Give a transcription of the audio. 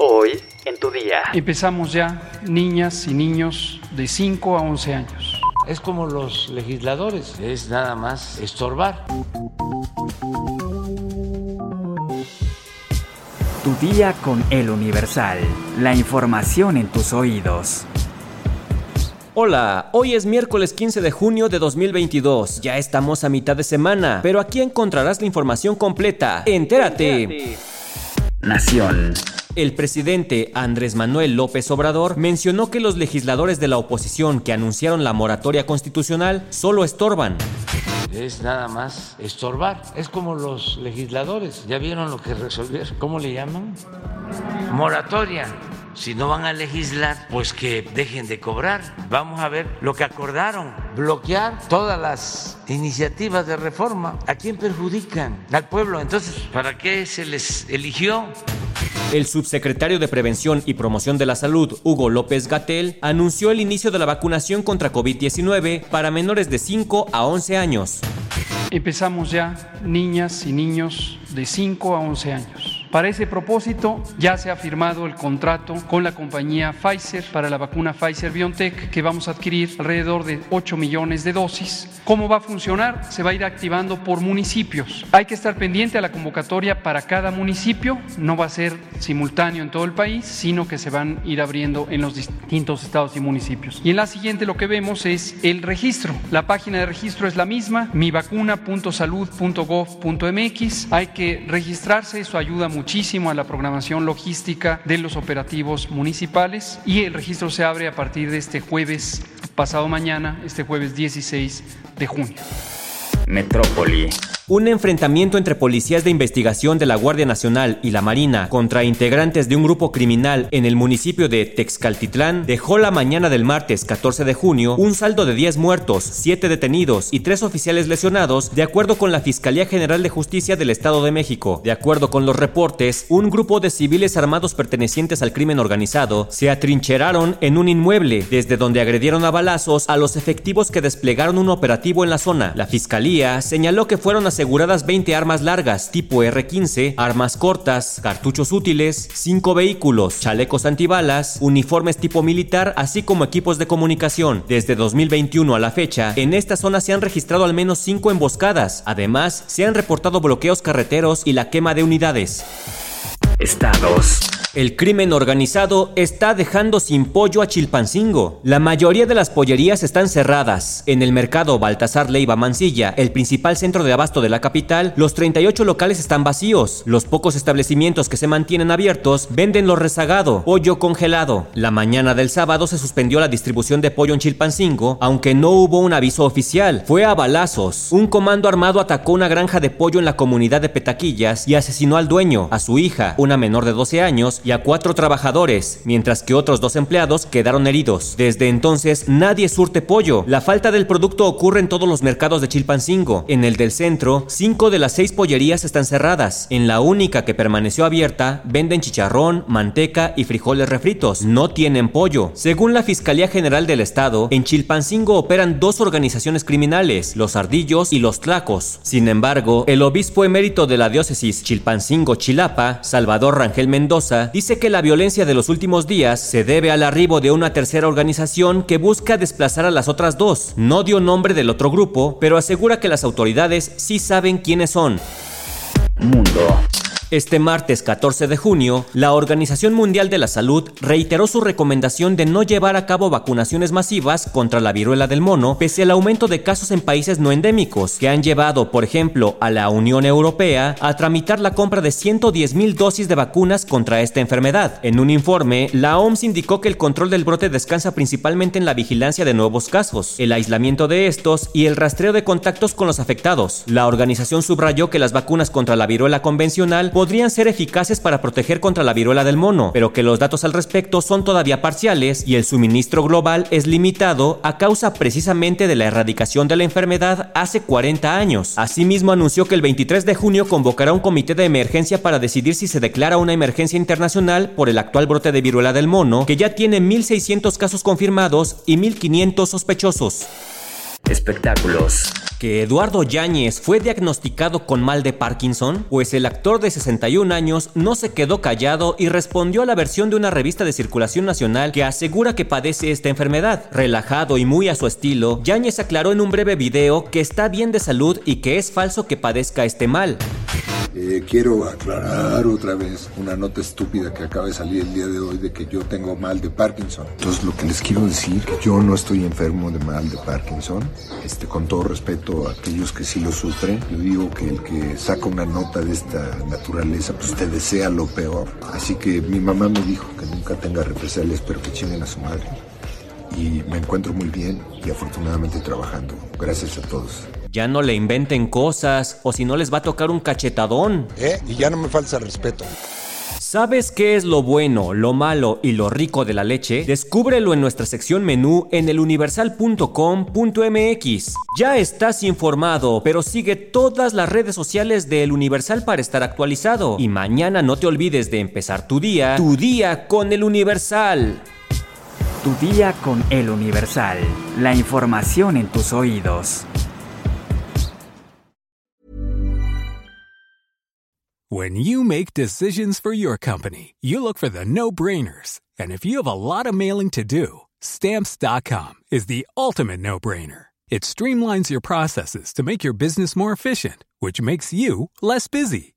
Hoy en tu día. Empezamos ya niñas y niños de 5 a 11 años. Es como los legisladores, es nada más estorbar. Tu día con el Universal. La información en tus oídos. Hola, hoy es miércoles 15 de junio de 2022. Ya estamos a mitad de semana, pero aquí encontrarás la información completa. Entérate. Nación. El presidente Andrés Manuel López Obrador mencionó que los legisladores de la oposición que anunciaron la moratoria constitucional solo estorban. Es nada más estorbar. Es como los legisladores. ¿Ya vieron lo que resolvieron? ¿Cómo le llaman? Moratoria si no van a legislar, pues que dejen de cobrar. Vamos a ver lo que acordaron, bloquear todas las iniciativas de reforma. ¿A quién perjudican? Al pueblo. Entonces, ¿para qué se les eligió? El subsecretario de Prevención y Promoción de la Salud, Hugo López Gatel, anunció el inicio de la vacunación contra COVID-19 para menores de 5 a 11 años. Empezamos ya niñas y niños de 5 a 11 años. Para ese propósito, ya se ha firmado el contrato con la compañía Pfizer para la vacuna Pfizer BioNTech, que vamos a adquirir alrededor de 8 millones de dosis. ¿Cómo va a funcionar? Se va a ir activando por municipios. Hay que estar pendiente a la convocatoria para cada municipio. No va a ser simultáneo en todo el país, sino que se van a ir abriendo en los distintos estados y municipios. Y en la siguiente lo que vemos es el registro. La página de registro es la misma, mivacuna.salud.gov.mx. Hay que registrarse, eso ayuda muchísimo a la programación logística de los operativos municipales y el registro se abre a partir de este jueves pasado mañana, este jueves 16 de junio. Metrópoli. Un enfrentamiento entre policías de investigación de la Guardia Nacional y la Marina contra integrantes de un grupo criminal en el municipio de Texcaltitlán dejó la mañana del martes 14 de junio un saldo de 10 muertos, 7 detenidos y 3 oficiales lesionados, de acuerdo con la Fiscalía General de Justicia del Estado de México. De acuerdo con los reportes, un grupo de civiles armados pertenecientes al crimen organizado se atrincheraron en un inmueble, desde donde agredieron a balazos a los efectivos que desplegaron un operativo en la zona. La Fiscalía señaló que fueron aseguradas 20 armas largas tipo R-15, armas cortas, cartuchos útiles, 5 vehículos, chalecos antibalas, uniformes tipo militar, así como equipos de comunicación. Desde 2021 a la fecha, en esta zona se han registrado al menos 5 emboscadas. Además, se han reportado bloqueos carreteros y la quema de unidades. Estados. El crimen organizado está dejando sin pollo a Chilpancingo. La mayoría de las pollerías están cerradas. En el mercado Baltasar Leiva Mansilla, el principal centro de abasto de la capital, los 38 locales están vacíos. Los pocos establecimientos que se mantienen abiertos venden lo rezagado, pollo congelado. La mañana del sábado se suspendió la distribución de pollo en Chilpancingo, aunque no hubo un aviso oficial. Fue a balazos. Un comando armado atacó una granja de pollo en la comunidad de Petaquillas y asesinó al dueño, a su hija, una menor de 12 años, y a cuatro trabajadores, mientras que otros dos empleados quedaron heridos. Desde entonces nadie surte pollo. La falta del producto ocurre en todos los mercados de Chilpancingo. En el del centro, cinco de las seis pollerías están cerradas. En la única que permaneció abierta, venden chicharrón, manteca y frijoles refritos. No tienen pollo. Según la Fiscalía General del Estado, en Chilpancingo operan dos organizaciones criminales, los Ardillos y los Tlacos. Sin embargo, el obispo emérito de la diócesis Chilpancingo-Chilapa, Salvador Rangel Mendoza, dice que la violencia de los últimos días se debe al arribo de una tercera organización que busca desplazar a las otras dos. No dio nombre del otro grupo, pero asegura que las autoridades sí saben quiénes son. Mundo. Este martes 14 de junio, la Organización Mundial de la Salud reiteró su recomendación de no llevar a cabo vacunaciones masivas contra la viruela del mono, pese al aumento de casos en países no endémicos, que han llevado, por ejemplo, a la Unión Europea a tramitar la compra de 110 mil dosis de vacunas contra esta enfermedad. En un informe, la OMS indicó que el control del brote descansa principalmente en la vigilancia de nuevos casos, el aislamiento de estos y el rastreo de contactos con los afectados. La organización subrayó que las vacunas contra la viruela convencional podrían ser eficaces para proteger contra la viruela del mono, pero que los datos al respecto son todavía parciales y el suministro global es limitado a causa precisamente de la erradicación de la enfermedad hace 40 años. Asimismo, anunció que el 23 de junio convocará un comité de emergencia para decidir si se declara una emergencia internacional por el actual brote de viruela del mono, que ya tiene 1.600 casos confirmados y 1.500 sospechosos. Espectáculos. ¿Que Eduardo Yáñez fue diagnosticado con mal de Parkinson? Pues el actor de 61 años no se quedó callado y respondió a la versión de una revista de circulación nacional que asegura que padece esta enfermedad. Relajado y muy a su estilo, Yáñez aclaró en un breve video que está bien de salud y que es falso que padezca este mal. Eh, quiero aclarar otra vez una nota estúpida que acaba de salir el día de hoy de que yo tengo mal de Parkinson. Entonces lo que les quiero decir, que yo no estoy enfermo de mal de Parkinson. Este, con todo respeto a aquellos que sí lo sufren, yo digo que el que saca una nota de esta naturaleza, pues te desea lo peor. Así que mi mamá me dijo que nunca tenga represalias, pero que chinguen a su madre. Y me encuentro muy bien y afortunadamente trabajando. Gracias a todos. Ya no le inventen cosas, o si no les va a tocar un cachetadón. ¿Eh? Y ya no me falta respeto. ¿Sabes qué es lo bueno, lo malo y lo rico de la leche? Descúbrelo en nuestra sección menú en eluniversal.com.mx. Ya estás informado, pero sigue todas las redes sociales de El Universal para estar actualizado. Y mañana no te olvides de empezar tu día, tu día con El Universal. Tu día con El Universal. La información en tus oídos. When you make decisions for your company, you look for the no-brainers. And if you have a lot of mailing to do, stamps.com is the ultimate no-brainer. It streamlines your processes to make your business more efficient, which makes you less busy.